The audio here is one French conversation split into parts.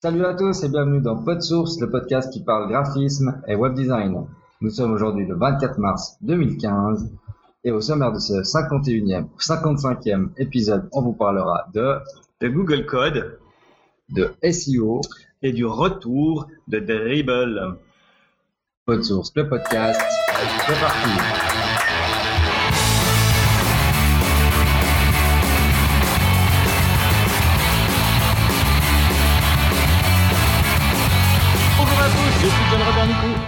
Salut à tous et bienvenue dans PodSource, le podcast qui parle graphisme et web design. Nous sommes aujourd'hui le 24 mars 2015 et au sommaire de ce 51e, 55e épisode, on vous parlera de, de Google Code, de SEO et du retour de Dribble. PodSource, le podcast, c'est parti.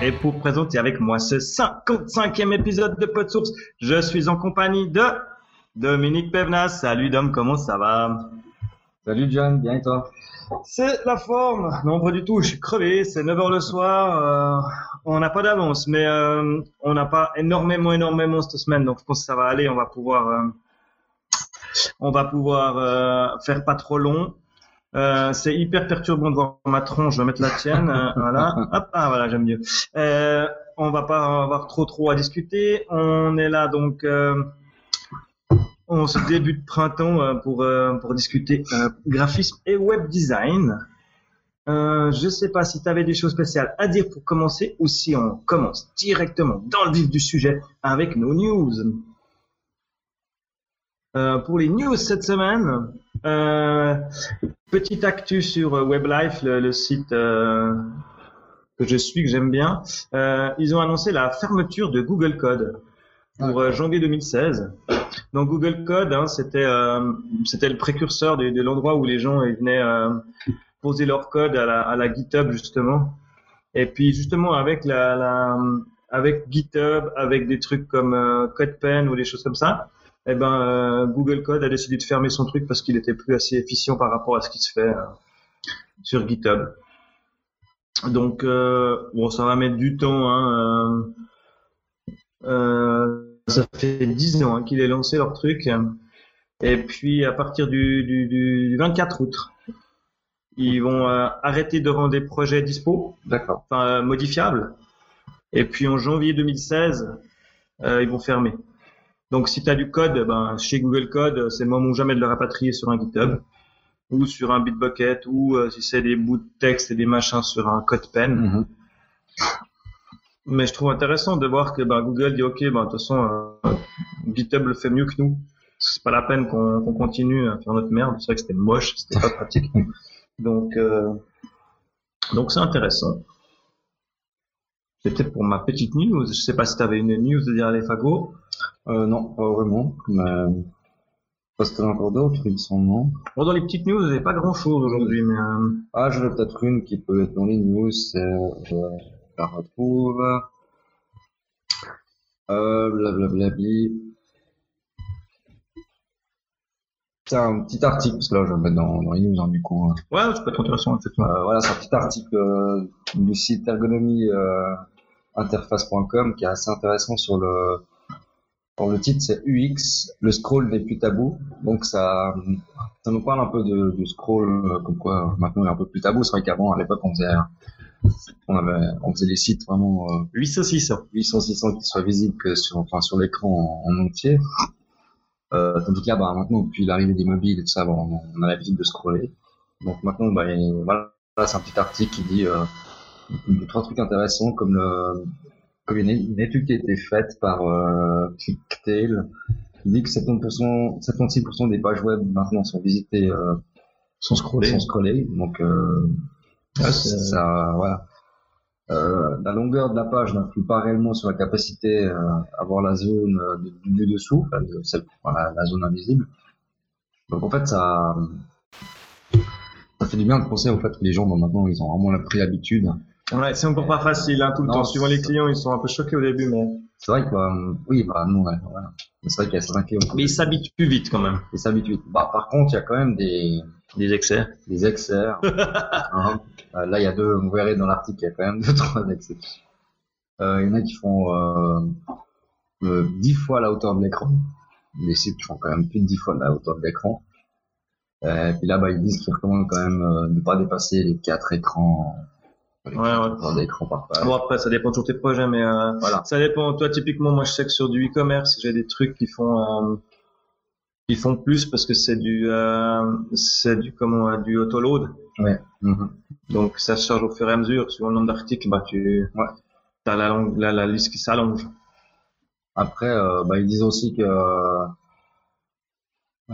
Et pour présenter avec moi ce 55e épisode de PodSource, je suis en compagnie de Dominique Pevnas. Salut Dom, comment ça va? Salut John, bien et toi? C'est la forme. Non, pas du tout, je suis crevé, c'est 9h le soir. Euh, on n'a pas d'avance, mais euh, on n'a pas énormément, énormément cette semaine, donc je pense que ça va aller, on va pouvoir... Euh, on va pouvoir faire pas trop long. Euh, c'est hyper perturbant de voir ma tronche. Je vais mettre la tienne. Euh, voilà. Hop, ah voilà, j'aime mieux. Euh, on va pas avoir trop trop à discuter. On est là donc en ce début de printemps pour pour discuter graphisme et web design. je sais pas si tu avais des choses spéciales à dire pour commencer ou si on commence directement dans le vif du sujet avec nos news. pour les news cette semaine, euh, petite actu sur euh, WebLife, le, site euh, que je suis, que j'aime bien. Euh, ils ont annoncé la fermeture de Google Code pour janvier 2016. Donc Google Code, hein, c'était c'était le précurseur de, de l'endroit où les gens ils venaient poser leur code à la, à la GitHub justement. Et puis justement avec la, la avec GitHub, avec des trucs comme CodePen ou des choses comme ça, eh ben euh, Google Code a décidé de fermer son truc parce qu'il était plus assez efficient par rapport à ce qui se fait euh, sur GitHub. Donc euh, bon, ça va mettre du temps. Hein, ça fait 10 ans hein, qu'il est lancé leur truc. Et puis à partir du, du, du 24 août, ils vont arrêter de rendre des projets dispo, enfin modifiables. Et puis en janvier 2016, ils vont fermer. Donc, si tu as du code, ben, chez Google Code, c'est le moment ou jamais de le rapatrier sur un GitHub ou sur un Bitbucket ou euh, si c'est des bouts de texte et des machins sur un CodePen. Mm Mais je trouve intéressant de voir que ben, Google dit OK, ben, de toute façon, euh, GitHub le fait mieux que nous. C'est pas la peine qu'on continue à faire notre merde. C'est vrai que c'était moche, c'était pas pratique. Donc, euh, donc c'est intéressant. C'était pour ma petite news. Je sais pas si tu avais une news de dire les fagots. Euh, non, pas vraiment. Mais... Parce a encore d'autres, il me semble, Bon, dans les petites news, il n'y pas grand chose aujourd'hui, mais... Euh... Ah, j'en ai peut-être une qui peut être dans les news, c'est... Je la retrouve... Euh, blablabli... C'est un petit article, parce que là, je vais le mettre dans, dans les news, hein, du coup. Hein. Ouais, ça peut être intéressant. Euh, voilà, c'est un petit article euh, du site ergonomie euh, interface.com qui est assez intéressant sur le le titre c'est UX, le scroll n'est plus tabou. Donc ça, ça nous parle un peu de, du scroll, euh, comme quoi maintenant il est un peu plus tabou. C'est vrai qu'avant, à l'époque, on faisait, on avait, on faisait des sites vraiment euh, 800 600, 800 600 qui soient visibles que sur, enfin sur l'écran en, entier. Euh, tandis que là, bah, maintenant, depuis l'arrivée des mobiles et tout ça, bon, on a l'habitude de scroller. Donc maintenant, bah, voilà, c'est un petit article qui dit euh, trois trucs intéressants comme le, une, une, étude qui a été faite par euh, ClickTail qui dit que 70%, 76% des pages web maintenant sont visitées euh, sont scrollées. Sont scrollées. Donc euh, ça, voilà. Euh, la longueur de la page n'influe pas réellement sur la capacité euh, à voir la zone euh, du dessous, enfin, la zone invisible. Donc en fait, ça, ça fait du bien de penser au fait que les gens, maintenant, ils ont vraiment pris l'habitude Ouais, c'est encore pas facile, hein, tout le temps. Suivant les clients, ils sont un peu choqués au début, mais. C'est vrai que, bah, oui, bah, non, ouais, voilà. C'est vrai qu'il y a certains clients. Mais ils s'habituent vite, quand même. Ils s'habituent vite. Bah, par contre, il y a quand même des, des excès. Des excès. hein. Euh, là, il y a deux, vous verrez dans l'article, il y a quand même deux, trois excès. Euh, il y en a qui font, euh, euh, 10 fois la hauteur de l'écran. Les sites qui font quand même plus de 10 fois la hauteur de l'écran. Euh, et puis là, bah, ils disent qu'ils recommandent quand même euh, de ne pas dépasser les quatre écrans Ouais, ouais. Bon après ça dépend de tes projets, mais euh, voilà. ça dépend. Toi typiquement, moi je sais que sur du e-commerce, j'ai des trucs qui font euh, qui font plus parce que c'est du euh, c'est du comment du autoload. Ouais. Mhm. Donc ça se charge au fur et à mesure. Sur le nombre d'articles, bah, tu Ouais. as la, longue- la, la liste qui s'allonge. Après, euh, bah, ils disent aussi que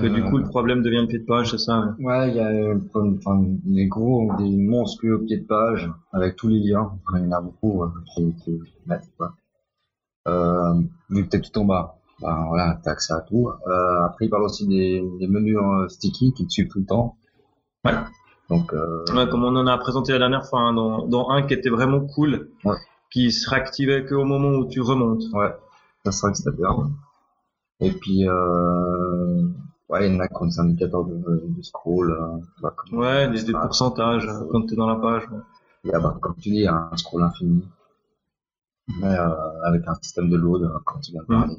Que du coup, le problème devient le pied de page, c'est ça. ouais. Ouais, il y a euh, comme- enfin, des gros, des monstrueux pieds de page avec tous les liens. Il y en a beaucoup euh, qui, qui mettent, quoi. Euh, vu que t'es tout en bas, bah, voilà, t'as accès à tout. Euh, après, il parle aussi des, des menus euh, sticky qui te suivent tout le temps. Ouais. Donc, euh, Ouais, comme on en a présenté la dernière fois, hein, dans, dans un qui était vraiment cool, Ouais. qui se réactivait qu'au moment où tu remontes. ouais, ça serait que c'était bien. Et puis, euh, ouais, il y en a qui ont des indicateurs de, de scroll. euh, bah, comme- Ouais, des, des pourcentages euh, quand tu es dans la page. ouais. A, bah, comme tu dis, un scroll infini. Mais euh, avec un système de load, euh, quand tu viens de Mm. parler.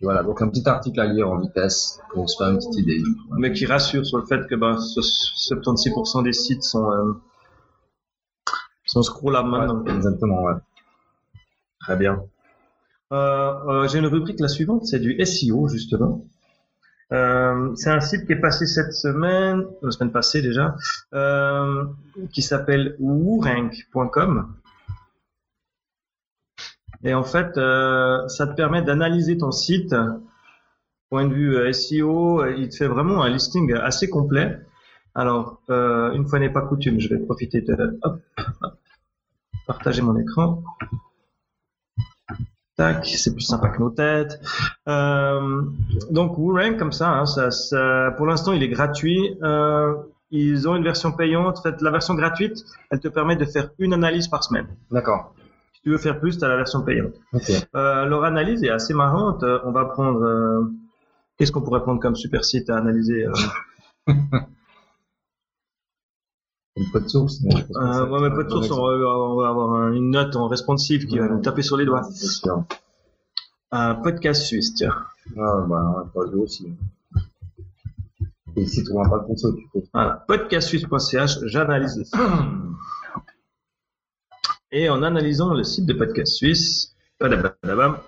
Et voilà, donc un petit article à lire en vitesse pour se faire une petite idée. Mais qui rassure sur le fait que bah, ce- 76% des sites sont, euh, sont scrollables maintenant. Ouais, exactement, ouais. Très bien. Euh, J'ai une rubrique, la suivante, c'est du SEO, justement. Euh, c'est un site qui est passé cette semaine, la semaine passée déjà, euh, qui s'appelle woorank.com. Et en fait, euh, ça te permet d'analyser ton site. Point de vue euh, SEO, euh, il te fait vraiment un listing assez complet. Alors, euh, une fois n'est pas coutume, je vais profiter de hop, partager mon écran. Tac, c'est plus sympa que nos têtes. Euh, donc WooRank comme ça, hein, ça, ça- pour l'instant il est gratuit. Euh, ils ont une version payante. En fait, la version gratuite, elle te permet de faire une analyse par semaine. D'accord. Si tu veux faire plus, tu as la version payante. Ok. Euh, leur analyse est assez marrante. Euh, on va prendre. Qu'est-ce qu'on pourrait prendre comme super site à analyser euh, Une code source. mais euh, ça- ouais, mais pas de source, on va, on va avoir un- une note en responsive qui va Ouais. nous taper sur les doigts. Sûr. Un podcast suisse, tiens. Ah, bah, pas le aussi. Et si tu vois pas le console, tu peux. Voilà, podcastsuisse.ch, j'analyse le site. Et en analysant le site de Podcast Suisse,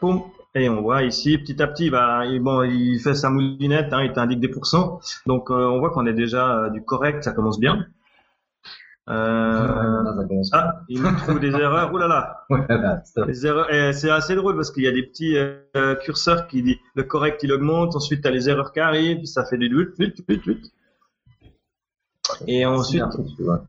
poum, et on voit ici, petit à petit, bah, il, bon, il fait sa moulinette, hein, il t'indique des pourcents. Donc, euh, on voit qu'on est déjà euh, du correct, ça commence bien. Euh, Ah, ah, il nous trouve des erreurs. Ouh là là, Ouais, là, stop. les erreurs. c'est assez drôle parce qu'il y a des petits euh, curseurs qui disent le correct il augmente, ensuite tu as les erreurs qui arrivent, puis ça fait vite, vite. Et ensuite.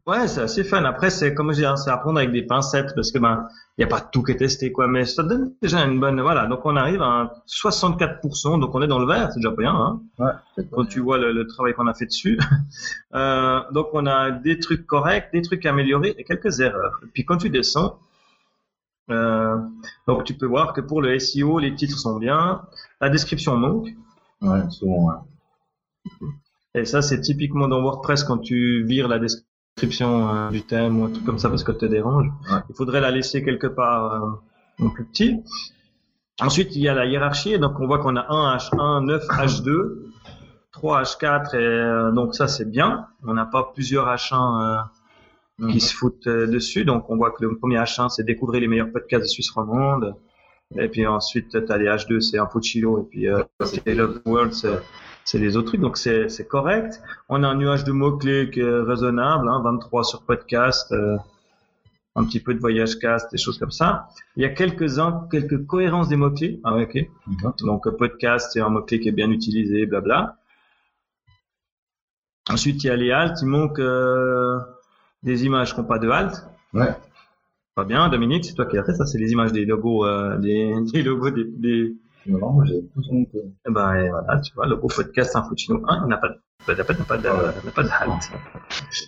Ouais, c'est assez fun. Après, c'est comme je dis, hein, c'est à prendre avec des pincettes parce que ben, il y a pas tout qui est testé quoi, mais ça donne déjà une bonne. Voilà, donc on arrive à 64%, donc on est dans le vert, c'est déjà bien. Hein, Ouais, quand tu vois le, le travail qu'on a fait dessus. euh, donc on a des trucs corrects, des trucs améliorés et quelques erreurs. Et puis quand tu descends, euh, donc tu peux voir que pour le SEO, les titres sont bien, la description manque. Ouais, souvent, ouais. Et ça, c'est typiquement dans WordPress quand tu vires la description euh, du thème ou un truc comme ça parce que te dérange. Ouais. Il faudrait la laisser quelque part euh, en plus petit. Ensuite, il y a la hiérarchie. Donc, on voit qu'on a 1 H1, 9 H2, 3 H4. Et, euh, donc, ça, c'est bien. On n'a pas plusieurs H1 euh, qui se foutent euh, dessus. Donc, on voit que le premier H1, c'est découvrir les meilleurs podcasts de Suisse romande. Et puis ensuite, tu as les H2, c'est Info Chilo. Et puis, euh, c'est Love World, c'est c'est les autres trucs, donc c'est c'est correct. On a un nuage de mots-clés qui est raisonnable, hein, 23 sur podcast, euh, un petit peu de voyage cast, des choses comme ça. Il y a quelques-uns, quelques cohérences des mots-clés. Ah ouais, ok. Donc euh, podcast, c'est un mot-clé qui est bien utilisé, blabla. Ensuite, il y a les halts, il manque euh, des images qui n'ont pas de halt. Ouais. Pas bien, Dominique, c'est toi qui as fait ça, c'est les images des logos, euh, des, des logos des, des, Non, moi, j'ai tout monté. eh ben, et voilà, tu vois, le gros podcast Infotino 1, il n'a pas de, pas de, pas de, pas halt.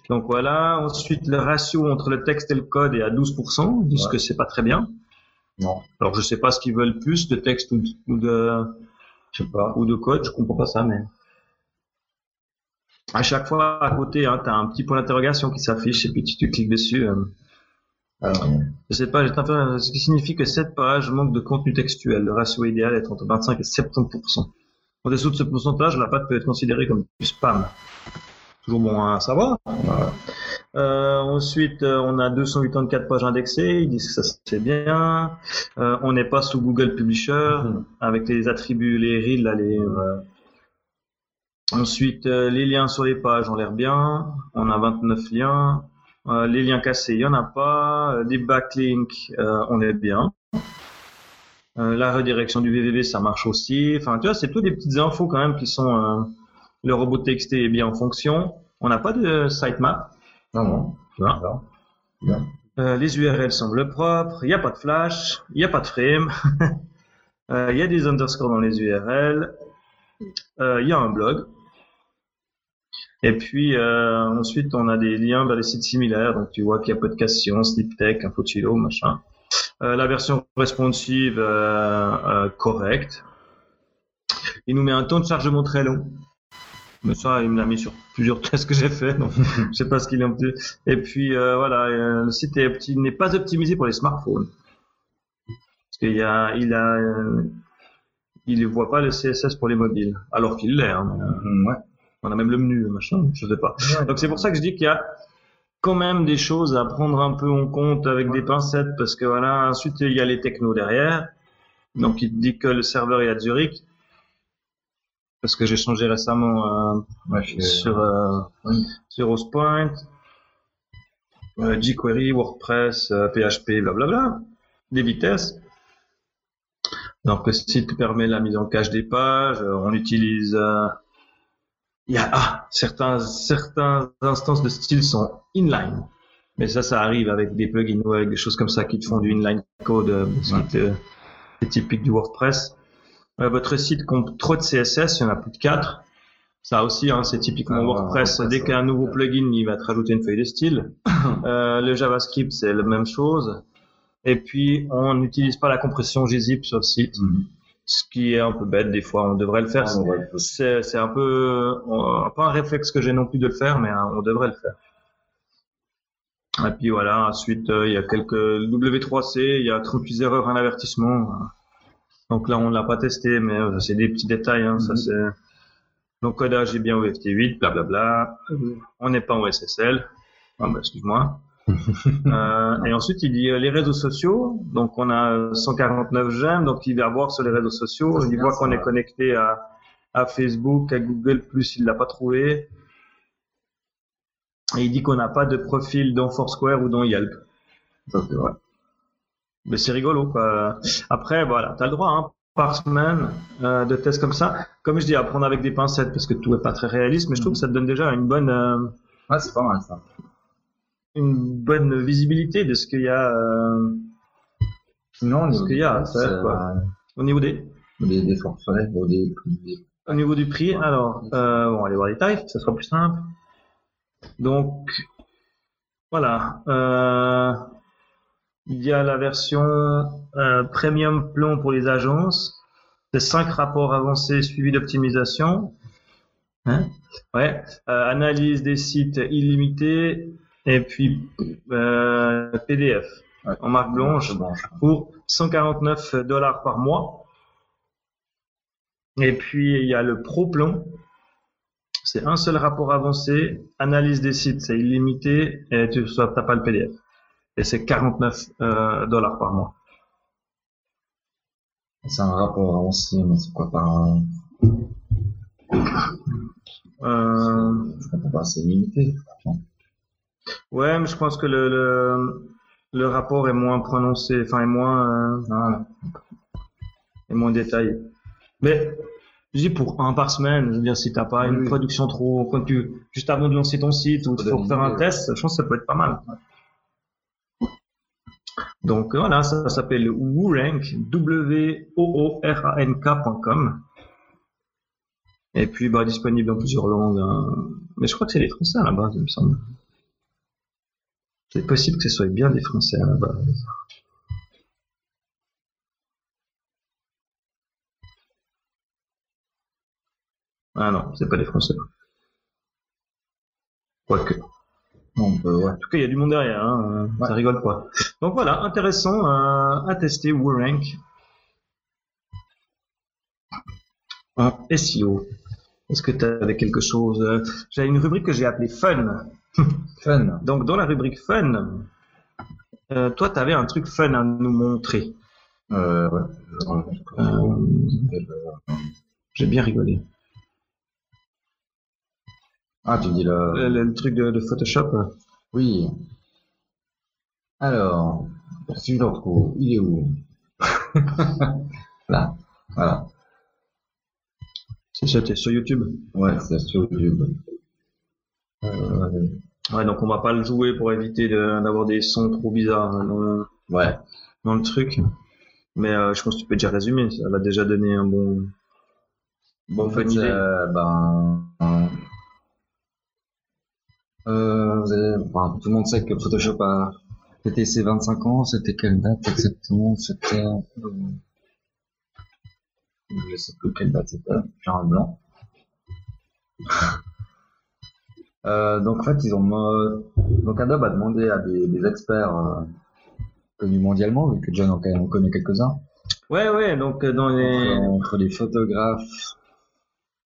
Donc voilà. Ensuite, le ratio entre le texte et le code est à 12%. Ils disent Ouais. que c'est pas très bien. Non, Alors, je sais pas ce qu'ils veulent plus de texte ou de, ou de, je sais pas. ou de code. Je comprends pas ça, mais. À chaque fois, à côté, hein, t'as un petit point d'interrogation qui s'affiche et puis tu, tu cliques dessus. euh, Alors, cette page est inférieure, ce qui signifie que cette page manque de contenu textuel. Le ratio idéal est entre 25 et 70%. En dessous de ce pourcentage, la page peut être considérée comme du spam. Toujours bon à savoir. Euh, ensuite, euh, on a 284 pages indexées. Ils disent que ça c'est bien. Euh, on n'est pas sous Google Publisher Mhm. avec les attributs, les reels, là, les. euh, Ensuite, euh, les liens sur les pages ont l'air bien. On a 29 liens. Euh, les liens cassés, il y en a pas. Euh, Les backlinks, euh, on est bien. Euh, la redirection du www, ça marche aussi. Enfin, tu vois, c'est toutes des petites infos quand même qui sont. euh, le robot TXT est bien en fonction. On n'a pas de sitemap. Non, non. Tu vois. Bien. Euh, les URL semblent propres. Il n'y a pas de flash. Il n'y a pas de frame. Euh, Il y a des underscores dans les URL. Euh, Il y a un blog. Et puis euh, ensuite, on a des liens vers les sites similaires. Donc tu vois qu'il y a Podcastion, SleepTech, Infotilo, machin. Euh, la version responsive euh, correcte. Il nous met un temps de chargement très long. Mais ça, il me l'a mis sur plusieurs tests que j'ai fait, donc je sais pas ce qu'il en plus. Et puis voilà, le site n'est pas optimisé pour les smartphones. Parce qu'il a, il a, voit pas le CSS pour les mobiles, alors qu'il l'est. Hein, Ouais. On a même le menu, machin, je sais pas. Donc c'est pour ça que je dis qu'il y a quand même des choses à prendre un peu en compte avec des pincettes, parce que voilà, ensuite il y a les technos derrière. Donc il te dit que le serveur est à Zurich, parce que j'ai changé récemment euh, Ouais, sur euh, Oui. sur Hostpoint, euh, jQuery, WordPress, euh, PHP, blablabla, des vitesses. Donc le site permet la mise en cache des pages. euh, on utilise euh, il y a ah, certains certains instances de style sont inline. Mais ça, ça arrive avec des plugins ou avec des choses comme ça qui te font du inline code. euh, ce qui typique du WordPress. Euh, votre site compte trop de CSS, il y en a plus de 4. Ça aussi, hein, c'est typiquement Ah, ouais, WordPress. WordPress, Dès qu'il y a un nouveau plugin, il va te rajouter une feuille de style. Euh, le JavaScript, c'est la même chose. Et puis, on n'utilise pas la compression gzip sur le site, Mhm. Ce qui est un peu bête des fois. On devrait le faire. Ah, C'est un peu pas un réflexe que j'ai non plus de le faire, mais euh, on devrait le faire. Et puis voilà, ensuite euh, il y a quelques W3C, il y a 38 erreurs en avertissement. Donc là on l'a pas testé, mais euh, c'est des petits détails. Hein, ça Mhm. c'est. Donc codage est bien au FT8, blablabla. On n'est pas en SSL. Ah, bah, excuse-moi. Euh, et ensuite, il dit euh, les réseaux sociaux. Donc, on a euh, 149 j'aime. Donc, il va voir sur les réseaux sociaux. Ça, Il voit qu'on est connecté à, à Facebook, à Google+, il l'a pas trouvé. Et il dit qu'on n'a pas de profil dans Foursquare ou dans Yelp. Ça, c'est vrai. Mais c'est rigolo, quoi. Après, voilà, t'as le droit, hein, par semaine, euh, de tests comme ça. Comme je dis, à prendre avec des pincettes, parce que tout est pas très réaliste, mais je trouve que ça te donne déjà une bonne, Ouais, c'est pas mal, ça. Une bonne visibilité de ce qu'il y a, euh, Sinon, Ce qu'il y a à faire, quoi. au niveau des, Des, des forfaits, des, des- Au niveau du prix, alors, euh, bon, on va aller voir les tarifs, ça sera plus simple. Donc, voilà. Euh, il y a la version euh, premium plomb pour les agences. C'est cinq rapports avancés suivis d'optimisation. Hein ouais. Euh, analyse des sites illimités et puis euh, PDF Ouais. en marque blanche pour 149 dollars par mois. Et puis il y a le Pro Plomb. C'est un seul rapport avancé, analyse des sites, c'est illimité et tu n'as pas le PDF. Et c'est 49 euh, dollars par mois. C'est un rapport avancé, mais c'est quoi par un... Euh, Je comprends pas, c'est limité. Ouais, mais je pense que le, le, le rapport est moins prononcé, enfin est moins, euh, est moins détaillé. Mais je dis pour un par semaine, je veux dire si t'as pas une oui. production trop, quand tu juste avant de lancer ton site ou une faire un test, je pense que ça peut être pas mal. Donc voilà, ça, s'appelle WooRank, W-O-O-R-A-N-K.com. Et puis bah, disponible dans plusieurs langues. hein. Mais je crois que c'est les Français à la base, il me semble. C'est possible que ce soit bien des Français à la base. Ah non, c'est pas des Français. Quoique. bah, ouais. En tout cas, il y a du monde derrière, hein, euh, ça rigole pas. Donc voilà, intéressant euh, à tester WooRank. En SEO. Est-ce que tu avais quelque chose euh, J'avais une rubrique que j'ai appelée Fun. Fun. Donc dans la rubrique Fun, euh, toi, tu avais un truc fun à nous montrer. Euh, ouais. Euh, j'ai bien rigolé. Ah, tu dis Le, le... le- le truc de, de Photoshop. Oui. Alors, si je le retrouve, il est où? Là, voilà. C'est sur YouTube. Ouais, c'est sur YouTube. Euh, Ouais, donc on va pas le jouer pour éviter de- d'avoir des sons trop bizarres dans le, ouais. dans le truc. Mais euh, je pense que tu peux déjà résumer, ça va déjà donner un bon. Bon, en fait, idée. euh, ben, euh, vous avez- enfin, tout le monde sait que Photoshop a fêté ses 25 ans. C'était quelle date exactement? C'était, euh, je sais plus quelle date c'était. J'ai un blanc. Euh, donc en fait, ils ont euh, donc Adobe a demandé à des, des experts euh, connus mondialement, vu que John en, en connaît quelques-uns, Ouais, ouais, donc dans les. entre les photographes,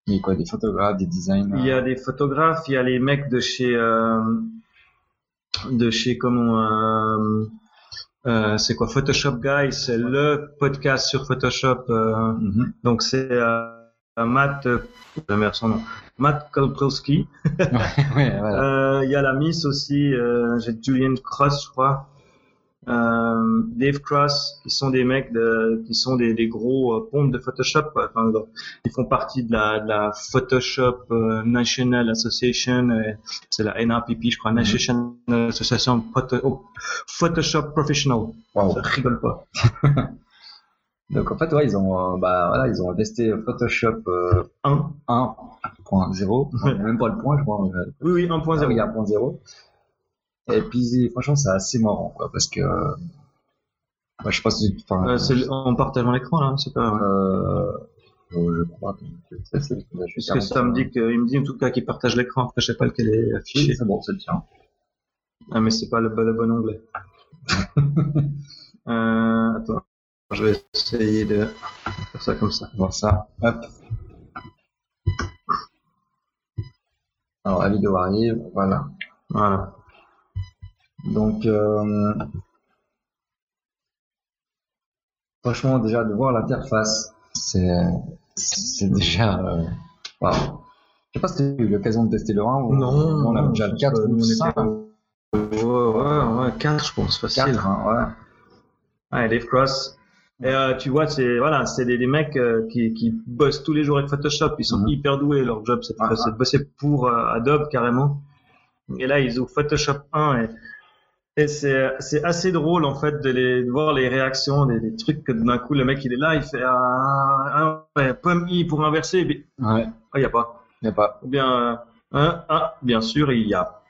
et quoi, des photographes, des designers? Il y a des photographes, il y a les mecs de chez. euh, de chez comment. euh, c'est quoi Photoshop Guys, c'est le podcast sur Photoshop. euh, Mhm. donc c'est euh, Matt. Merde, son nom. Matt ouais, voilà. Euh, Il y a la Miss aussi, euh, j'ai Julian Cross, je crois. Euh, Dave Cross, qui sont des mecs de, qui sont des, des gros euh, pompes de Photoshop. quoi. Enfin, ils font partie de la, de la Photoshop euh, National Association, c'est la NRPP, je crois, National Association oh, Photoshop Professional. Wow. Ça rigole pas. Donc en fait, ouais, ils ont, euh, bah voilà, ils ont testé Photoshop euh, Un. 1.0, même pas le point, je crois. euh, Oui, oui, 1.0. Ah oui, 1.0. Et puis franchement, c'est assez marrant, quoi, parce que, euh, bah, je sais pas si, enfin, Euh, c'est en partageant l'écran là, c'est pas. je crois que c'est, Parce que ça me dit que, il me dit en tout cas qu'il partage l'écran. Après, je sais pas lequel est affiché. c'est bon, c'est le tien. Ah, mais c'est pas le, le bon onglet. euh, attends. Je vais essayer de faire ça comme ça. Voir ça, hop. Alors la vidéo arrive, voilà. Voilà. Donc, euh, franchement, déjà de voir l'interface, c'est, c'est déjà, euh, waouh. Je sais pas si tu as eu l'occasion de tester le 1 ou on a déjà le 4 ou le 5. Ouais, ouais, ouais, 4, je pense, facile. 4, hein, ouais. Ouais, Dave Cross. Et euh, tu vois, c'est voilà, c'est des, des mecs euh, qui, qui bossent tous les jours avec Photoshop. Ils sont Mhm. hyper doués. Leur job, c'est de, Ah, de bosser pour euh, Adobe carrément. Et là, ils ouvrent Photoshop 1 et, et c'est c'est assez drôle en fait de, les, de voir les réactions, des, des trucs que d'un coup le mec il est là, il fait ah, ah, ouais, pomme i pour inverser. Ouais, Ah, il y a pas. y a pas. Ou bien ah, bien sûr, il y a Ah.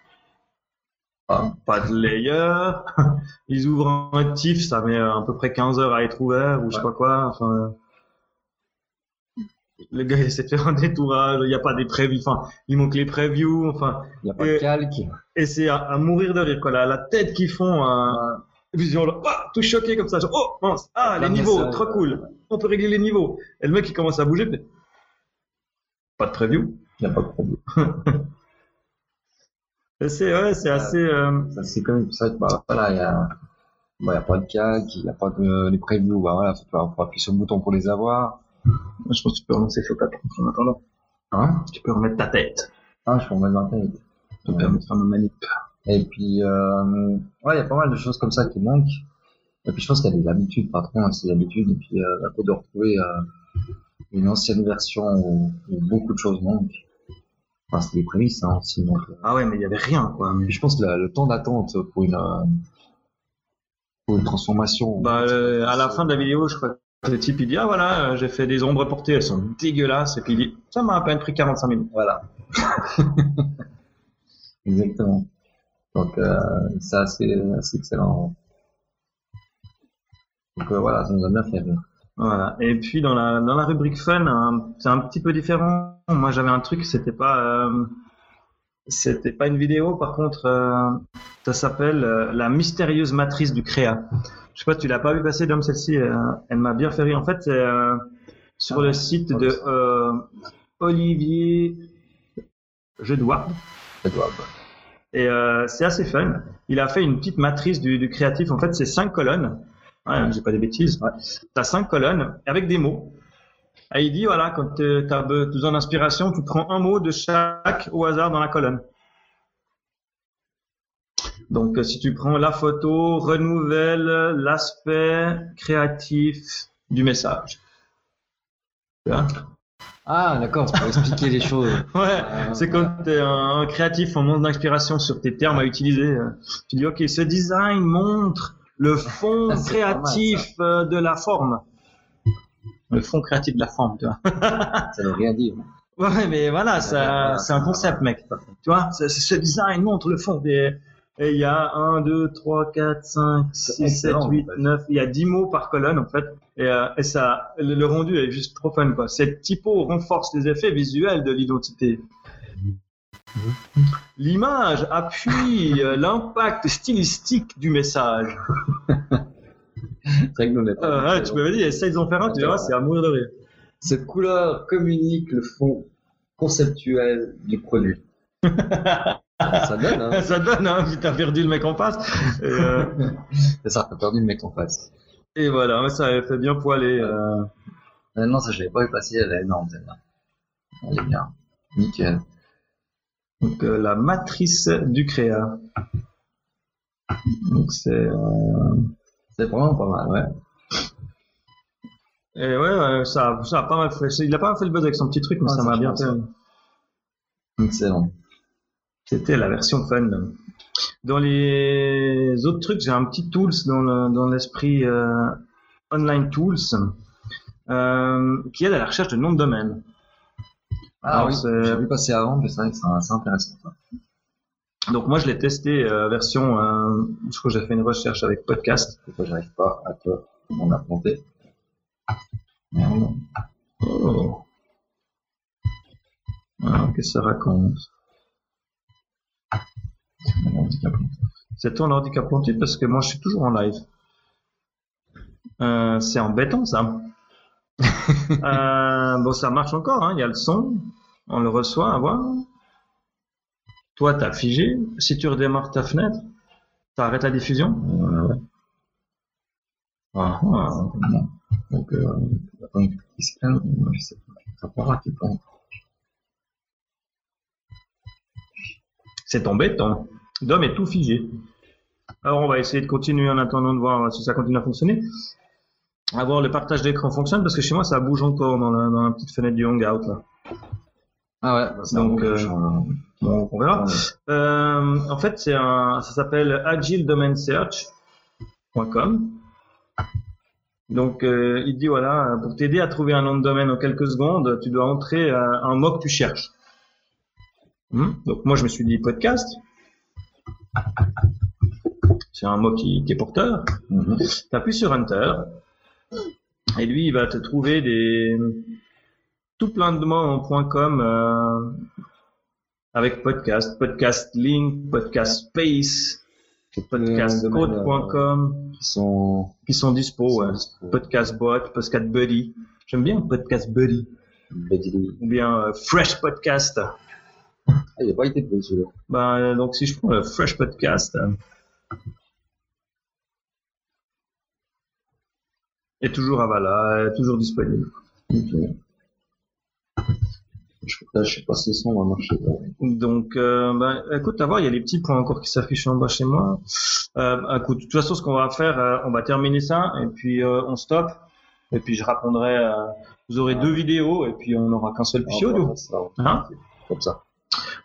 Pas de layer. Ils ouvrent un TIFF, ça met euh, à peu près 15 heures à être ouvert ou je sais pas quoi. Enfin, euh, le gars il essaie de faire un détourage, il n'y a pas des previews, enfin, il manque les previews, enfin, Y a pas Et- de calque. et c'est à, à mourir de rire quoi, la, la tête qu'ils font, euh, et puis Ouah, tout choqué comme ça, genre, oh, mince, ah, les niveaux, ça- trop cool, on peut régler les niveaux. Et le mec il commence à bouger, mais pas de preview. Y a pas de problème. C'est ouais, c'est assez. euh, Ça, c'est quand même, ça, bah, voilà, y a, bah, y a pas de calque, y a pas de, les previews, bah, voilà, faut, faut appuyer sur le bouton pour les avoir. Je pense que tu peux relancer Photoshop en attendant. Hein? Tu peux remettre ta tête. Ah, je peux en mettre dans la tête. Tu peux permettre de faire ma manip. Et puis, euh, ouais, il y a pas mal de choses comme ça qui manquent. Et puis, je pense qu'il y a des habitudes, patron, hein, c'est des habitudes. Et puis, euh, la de retrouver euh, une ancienne version où, où beaucoup de choses manquent. Enfin, c'était des prémices, hein, euh, Ah ouais, mais il y avait rien, quoi. mais je pense que le temps d'attente pour une, euh, pour une transformation. Bah, euh, à la fin de la vidéo, je crois que le type il dit ah voilà, euh, j'ai fait des ombres portées, elles sont dégueulasses. Et puis il dit ça m'a à peine pris 45 minutes. Voilà. Exactement. Donc, euh, c'est assez excellent. Donc, euh, voilà, ça nous a bien fait rire. Voilà. Et puis dans la dans la rubrique fun, hein, c'est un petit peu différent. Moi j'avais un truc, c'était pas euh, c'était pas une vidéo, par contre euh, ça s'appelle euh, la mystérieuse matrice du créa. Je sais pas, tu l'as pas vu passer, Dom, celle-ci, elle m'a bien fait rire. En fait, c'est sur le site de Olivier Jedouard. Et c'est assez fun. Il a fait une petite matrice du, du créatif. En fait, c'est cinq colonnes. Ouais, j'ai pas des bêtises. Ouais. T'as cinq colonnes avec des mots. Et il dit voilà, quand tu as besoin d'inspiration, tu prends un mot de chaque au hasard dans la colonne. Donc, euh, si tu prends la photo, renouvelle l'aspect créatif du message. Ah, d'accord, c'est pour expliquer les choses. Ouais, Ah, c'est quand tu es un, créatif en manque d'inspiration sur tes termes à utiliser. euh, Tu dis, OK, ce design montre le fond Ah, mal, créatif euh, de la forme. Le fond créatif de la forme, tu vois. Ça veut rien dire. Ouais, mais voilà, Ouais, ça, c'est un concept, mec. Tu vois, c'est- ce design montre le fond. des- Et il y a 1, 2, 3, 4, 5, 6, 7, excellent, 8, en fait. 9. Il y a 10 mots par colonne, en fait. Et, euh, et ça, le, le rendu est juste trop fun, quoi. Cette typo renforce les effets visuels de l'identité. L'image appuie euh, l'impact stylistique du message. C'est vrai que nous, on est pas- Euh, ouais, tu m'avais dit, essaye d'en faire un, tu verras, c'est à mourir de rire. Cette couleur communique le fond conceptuel du produit. ça donne, hein. Ça donne, hein, si t'as perdu le mec en face. Euh, C'est ça, t'as perdu le mec en face. et voilà, ouais, ça fait bien poiler. Euh, Euh, non, ça, je l'avais pas vu passer, elle est énorme, celle-là. Elle est bien. Nickel. Donc la matrice du créa. Donc c'est C'est vraiment pas mal, ouais. et ouais, ouais, ça ça a pas mal fait. Il a pas mal fait le buzz avec son petit truc, mais Ah, ça m'a bien fait. ouais. Excellent. C'était la version fun. Dans les autres trucs, j'ai un petit tools dans le- dans l'esprit euh, online tools euh, qui aide à la recherche de noms de domaine. Ah Alors, oui, j'ai vu passer avant, mais c'est vrai que c'est intéressant. Donc moi je l'ai testé euh, version, euh, je crois que j'ai fait une recherche avec podcast. Fois, j'arrive pas à te m'en affronter. Merde. Oh. Ah, qu'est-ce que ça raconte? C'est ton handicap planté parce que moi je suis toujours en live. Euh, c'est embêtant ça. bon, ça marche encore, hein. il y a le son, on le reçoit à voir. Toi, t'as figé. Si tu redémarres ta fenêtre, t'arrêtes la diffusion. Ouais. Ah, ah. Donc, euh, attends, qu'est-ce qu'il y a Moi, je sais pas. Ça part un petit peu. C'est embêtant. Dom est tout figé. Alors on va essayer de continuer en attendant de voir si ça continue à fonctionner. À voir le partage d'écran fonctionne parce que chez moi ça bouge encore dans la, dans la petite fenêtre du Hangout là. Ah ouais, bah, Donc, euh, Bon, on verra. Euh, en fait, c'est un, ça s'appelle agiledomainsearch.com. Donc, euh, il dit voilà, pour t'aider à trouver un nom de domaine en quelques secondes, tu dois entrer un mot que tu cherches. Hmm? Donc, moi, je me suis dit podcast. C'est un mot qui, qui est porteur. Mhm. Tu appuies sur Enter. Et lui, il va te trouver des tout plein de mots en .com euh, avec podcast, podcast link, podcast space, podcastcode.com Qui sont, qui sont dispo. ouais. Podcast bot, podcast buddy. J'aime bien podcast buddy. Ou bien euh, fresh podcast. Ah, il a pas été pris, celui-là. Ben, donc si je prends le fresh podcast, euh, est toujours à Vala, toujours disponible. Je, là, je sais pas si le son va marcher. Donc, euh, ben, écoute, à voir, il y a les petits points encore qui s'affichent en bas chez moi. Euh, écoute, de toute façon, ce qu'on va faire, euh, on va terminer ça et puis euh, on stoppe. Et puis je répondrai. euh, vous aurez deux vidéos et puis on n'aura qu'un seul Ah, fichier audio. Hein Comme ça.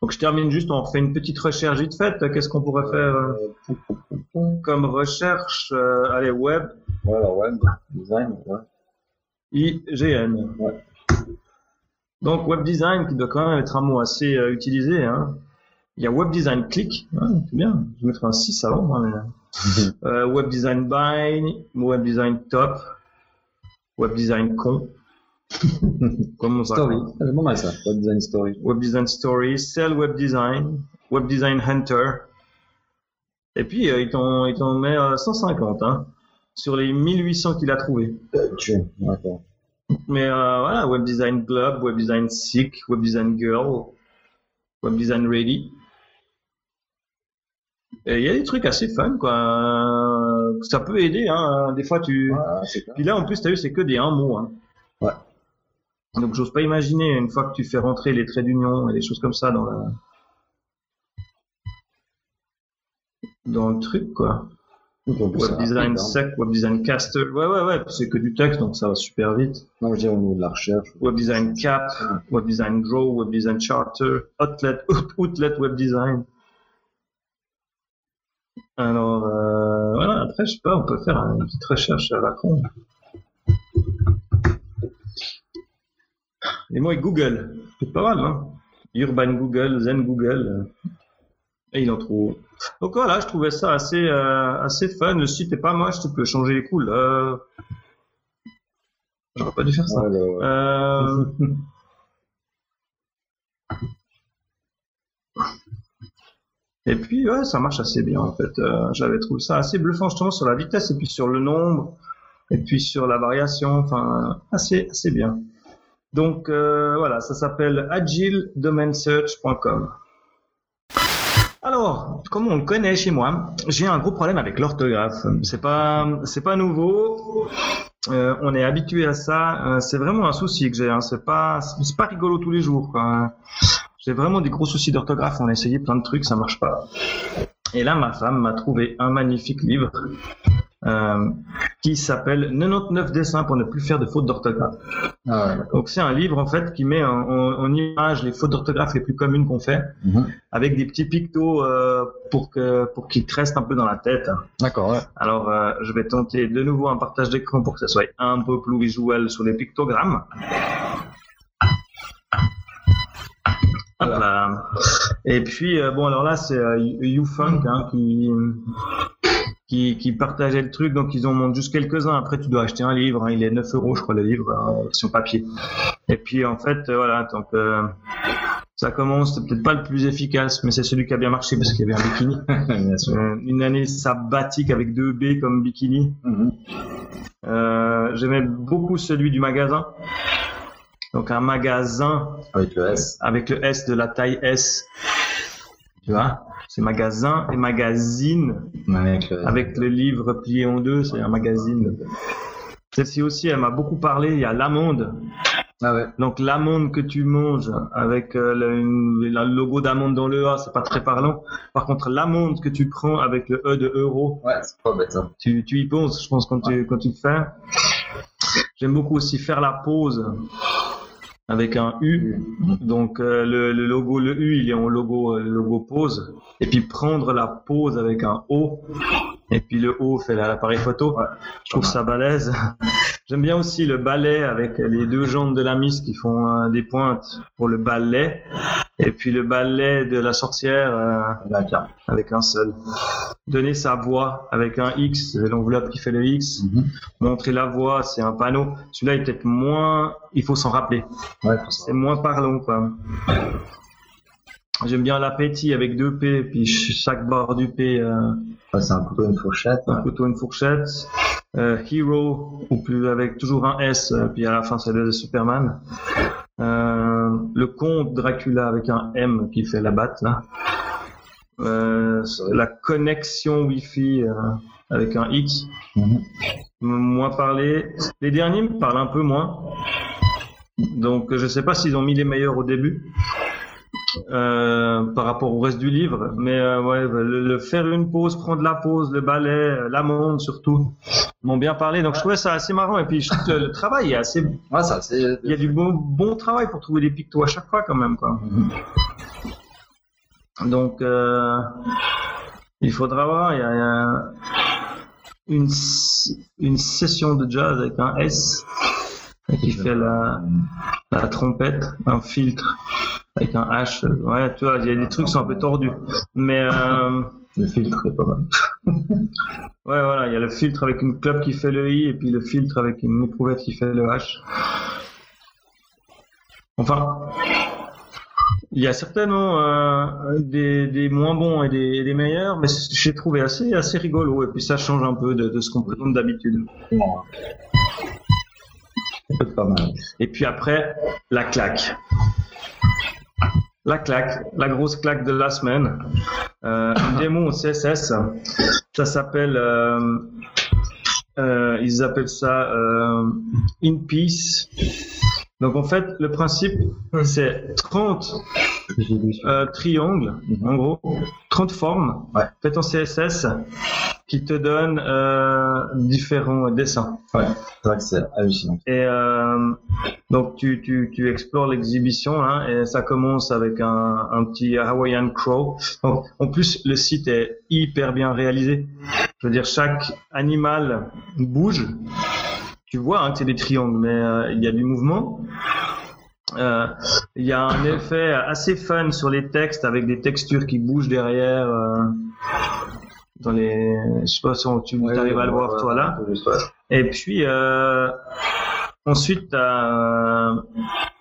Donc je termine juste, on refait une petite recherche vite faite. Qu'est-ce qu'on pourrait faire comme recherche Allez, web, Voilà, web, design, ouais. IGN. Ouais. Donc web design qui doit quand même être un mot assez euh, utilisé. Hein. Il y a web design click, ouais, c'est bien. Je mettrai un 6 avant. moi, mais- Euh, web design buy, web design top, web design con. Comment ça Story. C'est pas mal ça. Web design story. Web design story, sell web design, web design hunter. Et puis euh, il t'en met euh, 150 hein, sur les 1800 qu'il a trouvé. Euh, tu D'accord. Mais euh, voilà, web design globe, web design sick, web design girl, web design ready. Et il y a des trucs assez fun quoi. Ça peut aider hein. Des fois tu Ouais. Puis là, en plus, t'as vu, c'est que des un mot. Hein. Ouais. Donc, j'ose pas imaginer une fois que tu fais rentrer les traits d'union et des choses comme ça dans la. dans le truc, quoi. Web design sec, web design caster. Ouais, ouais, ouais. C'est que du texte, donc ça va super vite. Non, je dis au niveau de la recherche. Web design cap, web design draw, web design charter, outlet, outlet web design. Alors, euh, voilà, après, je sais pas, on peut faire une petite recherche à la con. Et moi, Google, c'est pas mal, hein. Urban Google, Zen Google. euh, Et il en trouve. Donc voilà, je trouvais ça assez, euh, assez fun. Le site est pas moche, tu peux changer les couleurs. J'aurais pas dû faire ça. Euh, Et puis ouais, ça marche assez bien en fait. Euh, J'avais trouvé ça assez bluffant justement sur la vitesse et puis sur le nombre et puis sur la variation. Enfin, assez assez bien. Donc voilà, ça s'appelle agiledomainsearch.com. Alors, comme on le connaît chez moi, j'ai un gros problème avec l'orthographe. C'est pas c'est pas nouveau. Euh, on est habitué à ça. Euh, c'est vraiment un souci que j'ai. Hein. C'est pas c'est pas rigolo tous les jours. J'ai vraiment des gros soucis d'orthographe. On a essayé plein de trucs, ça marche pas. Et là, ma femme m'a trouvé un magnifique livre euh, qui s'appelle 99 dessins pour ne plus faire de fautes d'orthographe. Ah, ouais. Donc c'est un livre en fait qui met en, en- en image les fautes d'orthographe les plus communes qu'on fait, Mhm. avec des petits pictos euh, pour que pour qu'ils te restent un peu dans la tête. D'accord, ouais. Alors euh, je vais tenter de nouveau un partage d'écran pour que ça soit un peu plus visuel sur les pictogrammes. Et puis euh, bon alors là c'est euh, YouFunk hein, qui qui, qui partageait le truc, donc ils en montrent juste quelques-uns. Après, tu dois acheter un livre, hein, il est 9 euros, je crois, le livre, en version papier. Et puis, en fait, euh, voilà, donc euh, ça commence, c'est peut-être pas le plus efficace, mais c'est celui qui a bien marché parce qu'il y avait un bikini. Bien sûr. Une année sabbatique avec deux B comme bikini. Mhm. Euh, J'aimais beaucoup celui du magasin. Donc un magasin Avec le S. avec le S de la taille S. Tu vois? C'est magasin et magazine Avec le avec le livre plié en deux, c'est un magazine. Celle-ci aussi, elle m'a beaucoup parlé. Il y a l'amande. Ah ouais. Donc l'amande que tu manges avec euh, le, une- le logo d'amande dans le A, c'est pas très parlant. Par contre, l'amande que tu prends avec le E de euro, Ouais, c'est pas bête, ça. tu, tu y penses, je pense, quand tu, quand tu le fais. J'aime beaucoup aussi faire la pause avec un U. Donc euh, le, le logo, le U, il est en logo, euh, le logo pause. Et puis prendre la pause avec un O. Et puis le O fait la- l'appareil photo. Ouais. Je trouve ça balèze. J'aime bien aussi le balai avec les deux jambes de la miss qui font euh, des pointes pour le balai. Et puis le balai de la sorcière euh, avec un seul. Donner sa voix avec un X, l'enveloppe qui fait le X. Mhm. Montrer la voix, c'est un panneau. Celui-là est peut-être moins, il faut s'en rappeler. Ouais. C'est moins parlant, quoi. J'aime bien l'appétit avec deux P, puis ch- chaque barre du P, euh, Ouais, c'est un couteau, une fourchette. un couteau, une fourchette. Euh, Hero, ou plus avec toujours un S, euh, puis à la fin c'est le Superman. Euh, le comte Dracula avec un M qui fait la batte, là. Euh, la connexion Wi-Fi avec un X. Mhm. moins parlé. Les derniers me parlent un peu moins. Donc je sais pas s'ils ont mis les meilleurs au début par rapport au reste du livre, mais euh, ouais, le, le faire une pause, prendre la pause, le balai, euh, l'amande surtout, m'ont bien parlé. Donc je trouvais ça assez marrant et puis je trouve que le travail est assez, Ouais, ça, c'est. il y a du bon, bon travail pour trouver des pictos à chaque fois quand même quoi. Donc euh, il faudra voir, il y a, il y a une, une session de jazz avec un S qui fait la, la trompette, un filtre avec un H. Ouais, tu vois, il y a des trucs qui sont un peu tordus. Mais euh, Le filtre est pas mal. ouais, voilà, il y a le filtre avec une clope qui fait le I et puis le filtre avec une éprouvette qui fait le H. Enfin, il y a certainement euh, des, des moins bons et des, et des meilleurs, mais j'ai trouvé assez, assez rigolo. Et puis ça change un peu de, de ce qu'on présente d'habitude. Pas mal. Et puis après, la claque. La claque, la grosse claque de la semaine. Euh, une démo au CSS. Ça s'appelle, euh, euh, ils appellent ça euh, In Peace. Donc en fait, le principe, c'est 30 euh, triangles, en gros, 30 formes, faites en CSS, qui te donnent euh, différents dessins. Ouais, c'est vrai que c'est hallucinant. Et euh, donc tu, tu, tu explores l'exhibition hein, et ça commence avec un, un petit Hawaiian Crow. Donc, en plus, le site est hyper bien réalisé. Je veux dire, chaque animal bouge. Tu vois hein, que c'est des triangles, mais euh, il y a du mouvement. Euh, Il y a un effet assez fun sur les textes avec des textures qui bougent derrière. euh, dans les, je sais pas si on- tu Ouais, arrives à le voir ouais, toi là. Et puis euh, ensuite, euh,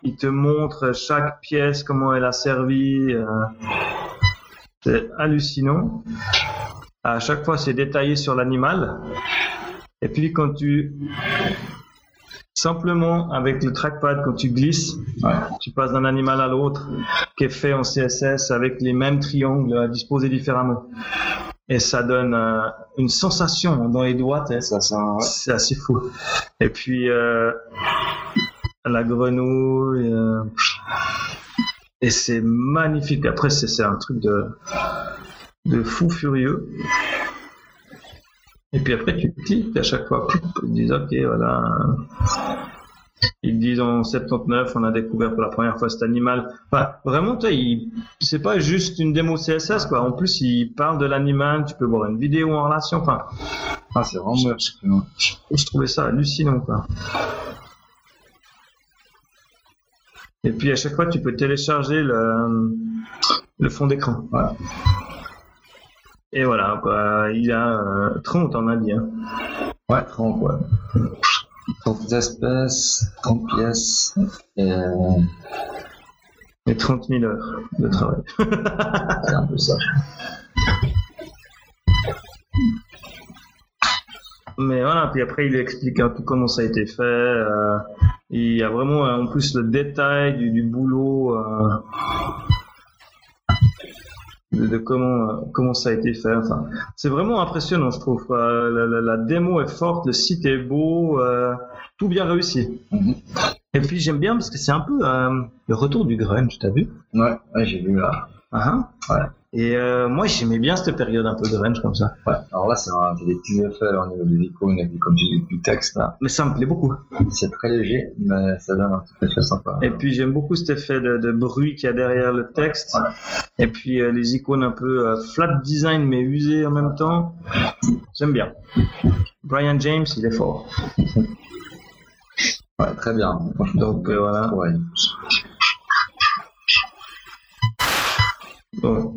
il te montre chaque pièce comment elle a servi. euh, c'est hallucinant. À chaque fois, c'est détaillé sur l'animal. Et puis quand tu simplement avec le trackpad, quand tu glisses, Ouais. tu passes d'un animal à l'autre, qui est fait en CSS avec les mêmes triangles à disposer différemment. Et ça donne euh, une sensation dans les doigts. Ça, c'est un- ouais. c'est assez fou. Et puis euh, la grenouille. euh, et c'est magnifique. Après, c'est c'est un truc de, de fou furieux. Et puis après, tu cliques à chaque fois. Te disent, ok, voilà. Ils disent en 79, on a découvert pour la première fois cet animal. Enfin, vraiment, tu sais, il- c'est pas juste une démo CSS, quoi. En plus, ils parlent de l'animal, tu peux voir une vidéo en relation. Enfin, Ah, c'est vraiment moche. je trouvais ça hallucinant, quoi. Et puis à chaque fois, tu peux télécharger le, le fond d'écran. Voilà. Et voilà, quoi. Il y a euh, 30, on a dit. Hein. Ouais, 30, ouais. 30 espèces, 30 pièces, et euh, Et 30 000 heures de travail. c'est un peu ça. Mais voilà, puis après, il explique un peu comment ça a été fait. euh, il y a vraiment, en plus, le détail du, du boulot. euh, de, de comment euh, comment ça a été fait. Enfin, c'est vraiment impressionnant, je trouve. quoi. La, la- la démo est forte, le site est beau, euh, tout bien réussi. Mhm. Et puis j'aime bien parce que c'est un peu euh, le retour du grunge, t'as vu? Ouais, ouais, j'ai vu là. Ah, hein Ouais. Et euh, moi j'aimais bien cette période un peu grunge comme ça. Ouais. Alors là, c'est un- des petits effets au niveau des icônes et du, comme tu dis, du texte là. Mais ça me plaît beaucoup. C'est très léger, mais ça donne un petit effet sympa. Et puis j'aime beaucoup cet effet de, de bruit qu'il y a derrière le texte. Ouais. Et puis euh, les icônes un peu euh, flat design mais usées en même temps. J'aime bien. Brian James, il est fort. Ouais, très bien. Donc, voilà. Bon.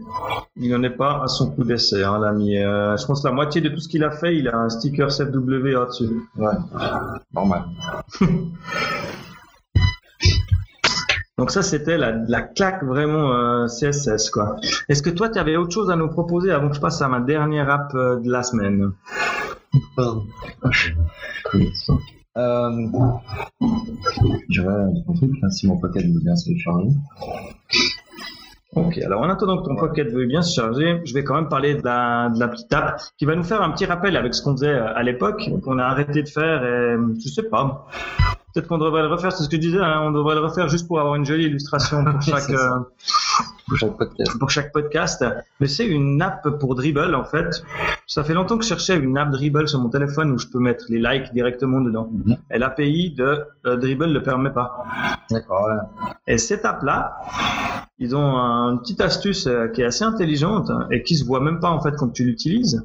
Il n'en est pas à son coup d'essai, hein, l'ami. Euh, je pense que la moitié de tout ce qu'il a fait, il a un sticker CFW dessus. Ouais. Normal. Donc ça, c'était la, la claque vraiment euh, CSS, quoi. Est-ce que toi, tu avais autre chose à nous proposer avant que je passe à ma dernière app euh, de la semaine? Pardon. Euh, je vais un truc, là, si mon pocket veut bien se charger. Ok, alors en attendant que ton Pocket veuille bien se charger, je vais quand même parler de la, de la petite app qui va nous faire un petit rappel avec ce qu'on faisait euh, à l'époque, qu'on a arrêté de faire et je sais pas. Peut-être qu'on devrait le refaire, c'est ce que je disais, hein, on devrait le refaire juste pour avoir une jolie illustration pour chaque, euh, Pour chaque podcast. pour chaque podcast. Mais c'est une app pour Dribble en fait. Ça fait longtemps que je cherchais une app Dribble sur mon téléphone où je peux mettre les likes directement dedans. Mhm. Et l'API de euh, Dribble ne le permet pas. D'accord, ouais. Et cette app-là, ils ont un- une petite astuce euh, qui est assez intelligente hein, et qui se voit même pas en fait quand tu l'utilises.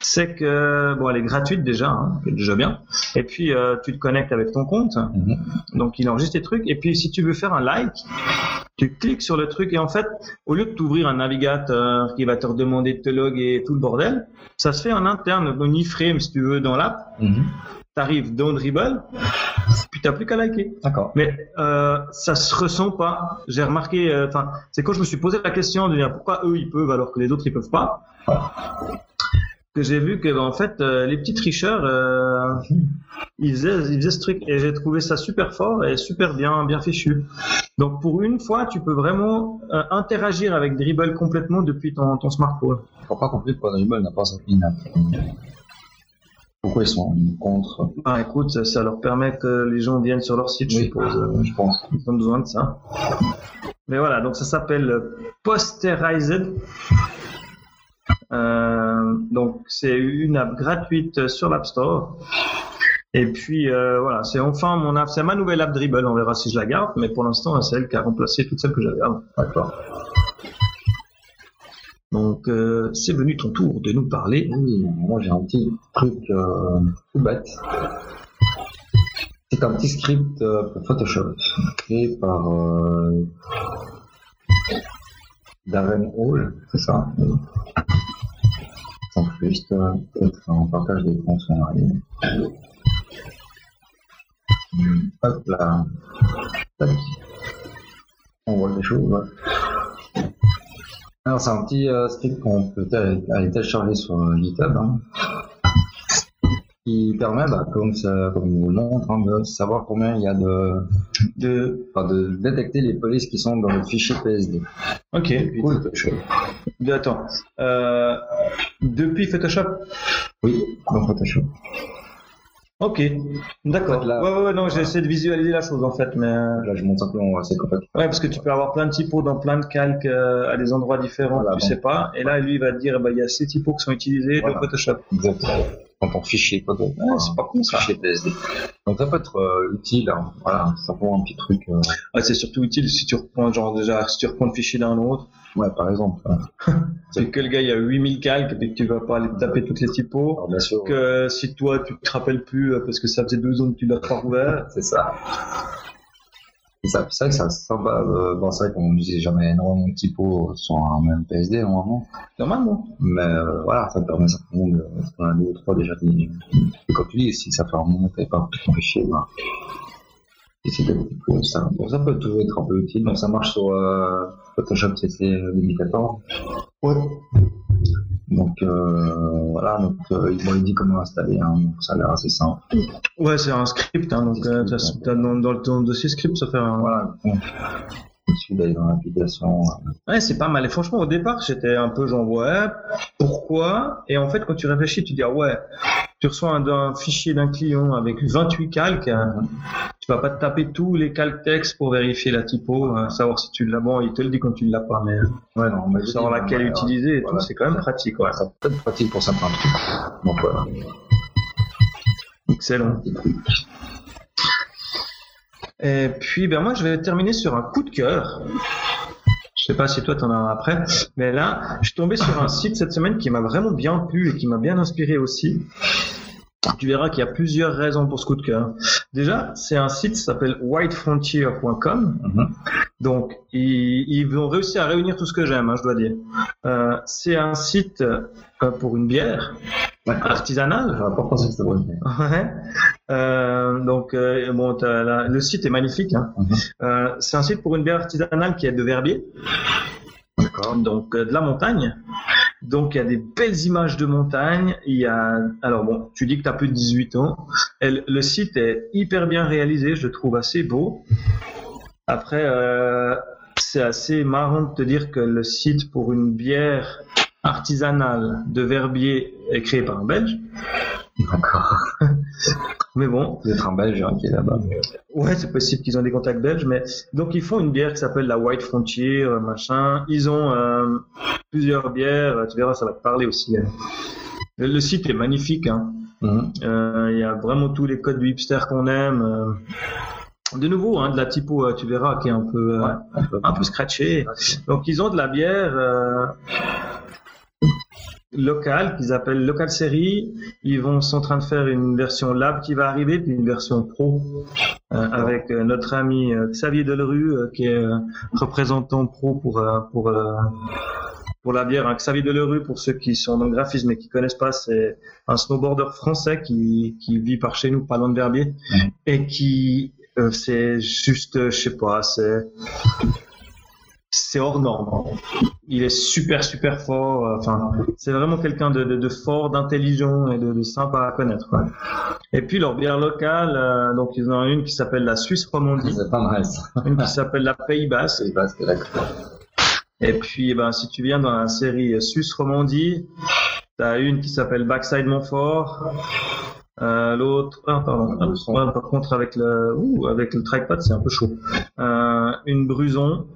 C'est que bon, elle est gratuite déjà, hein, qui est déjà bien. Et puis euh, tu te connectes avec ton compte, Mhm. donc il enregistre tes trucs. Et puis si tu veux faire un like, tu cliques sur le truc et en fait, au lieu de t'ouvrir un navigateur qui va te redemander de te loguer et tout le bordel, ça se fait en interne, en iframe si tu veux dans l'app. Mhm. T'arrives dans Dribble, puis t'as plus qu'à liker. D'accord. Mais euh, ça se ressent pas. J'ai remarqué, euh, enfin, c'est quand je me suis posé la question de dire pourquoi eux ils peuvent alors que les autres ils peuvent pas, que j'ai vu que en fait euh, les petits tricheurs euh, ils faisaient ils faisaient ce truc et j'ai trouvé ça super fort et super bien bien fichu. Donc pour une fois tu peux vraiment euh, interagir avec Dribble complètement depuis ton, ton smartphone. Je crois pas compris pourquoi Dribble n'a pas app. Pourquoi ils sont contre Ah, écoute, ça, ça leur permet que les gens viennent sur leur site, je Oui, suppose. euh, je pense. Ils ont besoin de ça. Mais voilà, donc ça s'appelle Posterized. Euh, donc c'est une app gratuite sur l'App Store. Et puis euh, voilà, c'est enfin mon app, c'est ma nouvelle app Dribble. On verra si je la garde, mais pour l'instant c'est elle qui a remplacé toutes celles que j'avais avant. D'accord. Donc euh, c'est venu ton tour de nous parler. Oui, moi j'ai un petit truc euh, tout bête. C'est un petit script euh, pour Photoshop créé par euh, Darren Hall, c'est ça? Oui. Donc juste euh, en partage d'écran si on arrive. Hop là. Tac. On voit des choses. Alors c'est un petit euh, script qu'on peut aller télécharger sur euh, GitHub. hein, qui permet, bah, comme, ça, comme vous le montre, hein, de savoir combien il y a de, de, enfin, de détecter les polices qui sont dans le fichier PSD. Ok, Depuis cool. Photoshop. De- Attends, euh, depuis Photoshop? Oui, dans Photoshop. Ok, d'accord. Là- ouais, ouais, ouais, non, j'ai essayé de visualiser la chose en fait, mais euh, Là, je montre simplement c'est complètement. Ouais, parce que tu peux avoir plein de typos dans plein de calques euh, à des endroits différents, Voilà, tu sais pas. Et là, lui, il va te dire, ben, il y a ces typos qui sont utilisés Voilà. dans Photoshop. Exactement. Ton fichier photo. Ouais, c'est pas con ça. Fichier PSD. Donc ça peut être euh, utile. hein. Voilà, simplement un petit truc. euh, c'est surtout utile si tu reprends, genre déjà, si tu reprends le fichier d'un autre, Ouais, par exemple. c'est que le gars, il y a 8000 calques, et que tu vas pas aller taper toutes les typos. Alors, bien sûr. Que si toi, tu te rappelles plus, euh, parce que ça faisait deux ans que tu l'as pas rouvert. C'est ça. C'est vrai que ça c'est sympa. Euh, bon, c'est vrai qu'on n'utilise jamais énormément de typos sur un même PSD normalement. Normalement. Mais euh, voilà, ça permet simplement de. Qu'on a deux ou trois déjà. Et comme tu dis, si ça fait un moment que t'avais pas tout ton fichier, essayer de typo, ça, bon, ça peut toujours être un peu utile. Donc ça marche sur euh, Photoshop CC 2014. Ouais. Donc euh, voilà, donc euh, il m'ont dit comment installer, hein, donc ça a l'air assez simple. Ouais, c'est un script, hein, donc euh, dans, le ton dossier script, ça fait un, Voilà, donc suffit d'aller dans l'application. euh, Ouais, c'est pas mal. Et franchement, au départ, j'étais un peu genre, ouais, pourquoi? Et en fait, quand tu réfléchis, tu dis, ah ouais, tu reçois un, un fichier d'un client avec 28 calques, euh, tu vas pas te taper tous les calques texte pour vérifier la typo, euh, savoir si tu l'as. Bon, il te le dit quand tu l'as pas, mais Ouais, non, mais savoir laquelle ouais, utiliser et voilà. tout, c'est quand même pratique, ouais. Ça peut être pratique pour certains trucs. Donc voilà. Excellent. Et puis, ben moi, je vais terminer sur un coup de cœur. Je sais pas si toi t'en as un après, mais là, je suis tombé sur un site cette semaine qui m'a vraiment bien plu et qui m'a bien inspiré aussi. Tu verras qu'il y a plusieurs raisons pour ce coup de cœur. Déjà, c'est un site qui s'appelle whitefrontier.com. Mhm. Donc, ils, ils vont réussir à réunir tout ce que j'aime, hein, je dois dire. Euh, c'est un site euh, pour une bière artisanale. J'aurais pas pensé que c'était Ouais. Euh, donc euh, bon, t'as la- le site est magnifique. Hein. Mhm. Euh, c'est un site pour une bière artisanale qui est de Verbier, donc de la montagne. Donc il y a des belles images de montagne. Il y a alors bon, tu dis que tu as plus de 18 ans. Le- site est hyper bien réalisé, je le trouve assez beau. Après, c'est assez marrant de te dire que le site pour une bière artisanale de Verbier est créé par un Belge. D'accord. Mais bon, Peut-être un belge hein, qui est là-bas. Ouais, c'est possible qu'ils ont des contacts belges, mais donc ils font une bière qui s'appelle la White Frontier, euh, machin. Ils ont euh, plusieurs bières, euh, tu verras, ça va te parler aussi. hein. Le, site est magnifique, hein. Mhm. Euh, il y a vraiment tous les codes du hipster qu'on aime. euh. De nouveau, hein, de la typo, euh, tu verras, qui est un peu, euh, Ouais, un peu. un peu scratché. Donc ils ont de la bière euh, locale qu'ils appellent Local Series. Ils vont sont en train de faire une version lab qui va arriver, puis une version pro euh, avec euh, notre ami euh, Xavier Delerue qui est représentant pro pour pour pour la bière. hein. Xavier Delerue, pour ceux qui sont dans le graphisme et qui connaissent pas, c'est un snowboarder français qui qui vit par chez nous, pas loin de Verbier, et qui c'est juste, je sais pas, c'est c'est hors norme. Il est super super fort. euh, Enfin, c'est vraiment quelqu'un de, de, de fort, d'intelligent et de, de sympa à connaître. quoi. Et puis leur bière locale, euh, donc ils en ont une qui s'appelle la Suisse Romandie, C'est pas mal ça. une qui s'appelle la Pays Basque. C'est parce que d'accord. Et puis, eh ben, si tu viens dans la série Suisse Romandie, T'as une qui s'appelle Backside Montfort. Euh, L'autre, ah, pardon. Ah. Ouais, par contre, avec le, ouh, avec le trackpad, c'est un peu chaud. Euh, une Bruson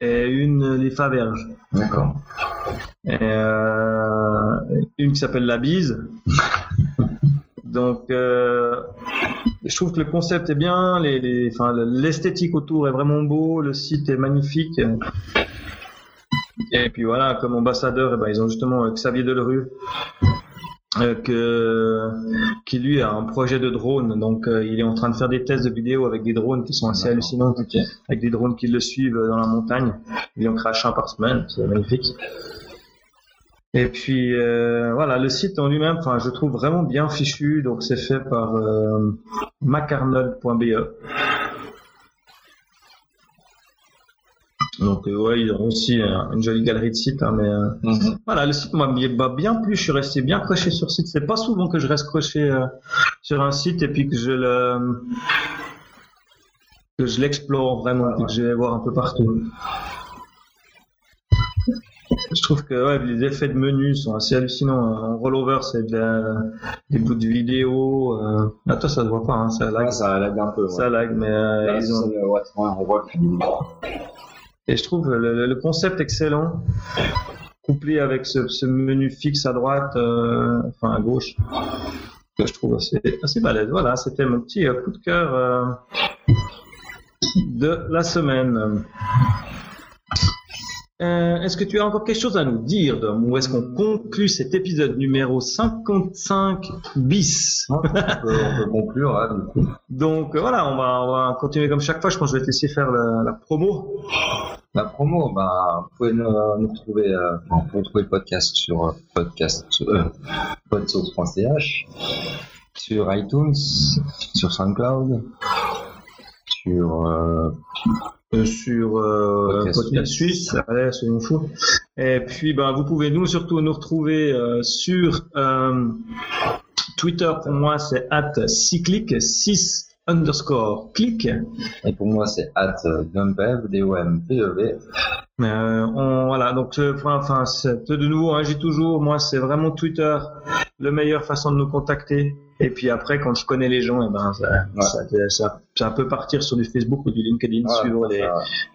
et une Les Faverges. D'accord. Euh, une qui s'appelle La Bise. Donc, euh, je trouve que le concept est bien, les, les- enfin, le- l'esthétique autour est vraiment beau, le site est magnifique. Et puis voilà, comme ambassadeur, eh ben, ils ont justement Xavier Delerue, euh, que, qui lui a un projet de drone. Donc, euh, il est en train de faire des tests de vidéos avec des drones qui sont assez hallucinants, avec des drones qui le suivent dans la montagne. Il en crache un par semaine, c'est magnifique. Et puis euh, voilà, le site en lui-même, enfin, je trouve vraiment bien fichu. Donc c'est fait par macarnold.be. Donc euh, ouais, ils ont aussi euh, une jolie galerie de sites, hein, mais euh, Mhm. voilà, le site m'a bien- plu. Je suis resté bien croché sur le site. C'est pas souvent que je reste croché euh, sur un site et puis que je le que je l'explore vraiment, et que je vais voir un peu partout. Je trouve que ouais, les effets de menu sont assez hallucinants. En rollover, c'est de la- des bouts de vidéo. Euh... Ah, toi, ça se voit pas, hein, ça lag. Ouais, ça lag un peu. ouais. Ça lag, mais euh, Là, ils ont... on voit que Et je trouve le, concept excellent, couplé avec ce, ce menu fixe à droite, euh, enfin à gauche, que je trouve assez, assez balèze. Voilà, c'était mon petit euh, coup de cœur euh, de la semaine. Euh, est-ce que tu as encore quelque chose à nous dire, Dom, ou est-ce qu'on conclut cet épisode numéro 55 bis? On peut, on peut conclure, hein, du coup. Donc euh, voilà, on va, on va continuer comme chaque fois. Je pense que je vais te laisser faire la, la promo. La promo, bah, vous pouvez nous, nous retrouver, euh, vous pouvez trouver le podcast sur euh, podcast, euh, podsource.ch, sur iTunes, sur SoundCloud, sur, euh, euh, sur euh, Podcast podcast, suisse, allez, soyons fous. Et puis, ben, vous pouvez nous surtout nous retrouver euh, sur Twitter. Pour moi, c'est at 6click, 6 underscore click. et pour moi, c'est at euh, dumpev, D-O-M-P-E-V. Euh, on, voilà, donc euh, enfin, c'est de nouveau, hein, j'ai toujours, moi, c'est vraiment Twitter, la meilleure façon de nous contacter. Et puis après, quand je connais les gens, eh ben, ça, Ouais. ça, ça, ça peut partir sur du Facebook ou du LinkedIn, Voilà, suivre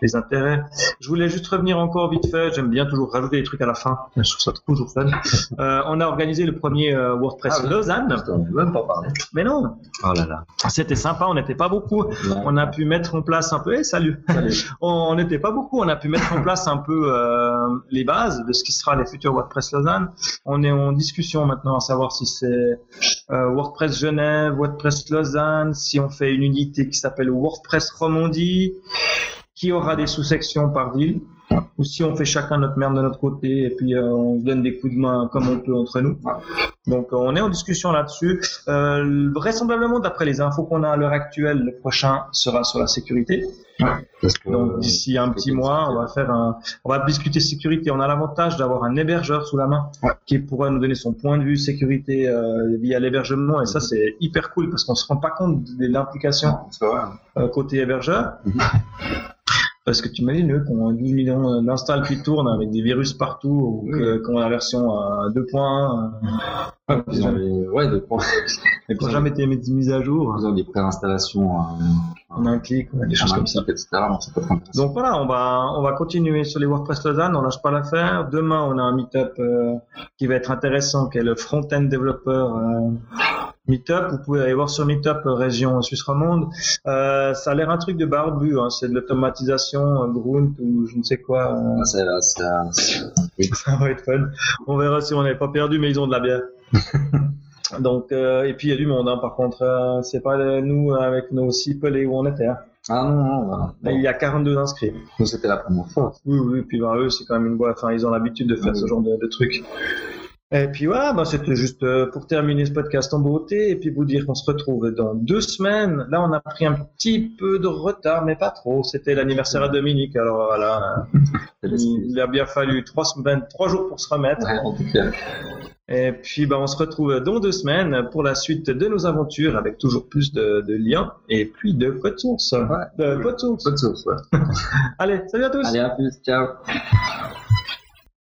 les, intérêts. Je voulais juste revenir encore vite fait. J'aime bien toujours rajouter des trucs à la fin. Je trouve ça toujours fun. Euh, on a organisé le premier euh, WordPress Ah. Lausanne. Même pas parlé. Mais non, Oh là là. c'était sympa. On n'était pas beaucoup. On a pu mettre en place un peu. Eh, salut. On n'était pas beaucoup. On a pu mettre en place un peu euh, les bases de ce qui sera les futurs WordPress Lausanne. On est en discussion maintenant à savoir si c'est euh, WordPress Genève, WordPress Lausanne, si on fait une unité qui s'appelle WordPress Romandie, qui aura des sous-sections par ville, ou si on fait chacun notre merde de notre côté et puis euh, on se donne des coups de main comme on peut entre nous. Donc euh, on est en discussion là-dessus. Euh, vraisemblablement, d'après les infos qu'on a à l'heure actuelle, le prochain sera sur la sécurité. Parce que, Donc euh, d'ici un petit mois, on va faire un, on va discuter sécurité. On a l'avantage d'avoir un hébergeur sous la main Ouais. qui pourra nous donner son point de vue sécurité euh, via l'hébergement et ça c'est hyper cool parce qu'on se rend pas compte de l'implication euh, côté hébergeur. Mhm. Parce que tu imagines eux qui ont 12 millions d'installs qui tournent avec des virus partout ou que- qui ont la version à 2.1 euh, Ils ont des, ouais, des, et qui n'ont jamais été mis, à jour. ils ont des préinstallations, euh, a un clic, ouais, des choses comme ça. etc. Donc, voilà, on va on va continuer sur les WordPress Lausanne, on lâche pas l'affaire. Demain, on a un meet-up euh, qui va être intéressant, qui est le front-end développeur euh, meet-up. Vous pouvez aller voir sur meet-up euh, région Suisse romande. Euh, ça a l'air un truc de barbu, hein. c'est de l'automatisation, euh, Grunt ou je ne sais quoi. euh, Ah, oui. ça va être fun. On verra si on n'est pas perdu, mais ils ont de la bière. Donc euh, et puis il y a du monde, hein. par contre, euh, c'est pas euh, nous avec nos six pelés où on était. hein. Ah non, non. Là, il y a 42 inscrits. Nous, c'était la première fois. Oui, oui, puis ben, eux, c'est quand même une boîte, enfin, ils ont l'habitude de faire Oui. ce genre de, de trucs. Et puis voilà, ben, c'était juste euh, pour terminer ce podcast en beauté et puis vous dire qu'on se retrouve dans deux semaines. Là, on a pris un petit peu de retard, mais pas trop. C'était l'anniversaire à Dominique, alors voilà, il, a bien fallu trois semaines, trois jours pour se remettre. Ouais. Et puis, ben, on se retrouve dans deux semaines pour la suite de nos aventures avec toujours plus de, de liens et puis de code source. Ouais. De code source. Ouais. Allez, salut à tous! Allez, à plus, ciao.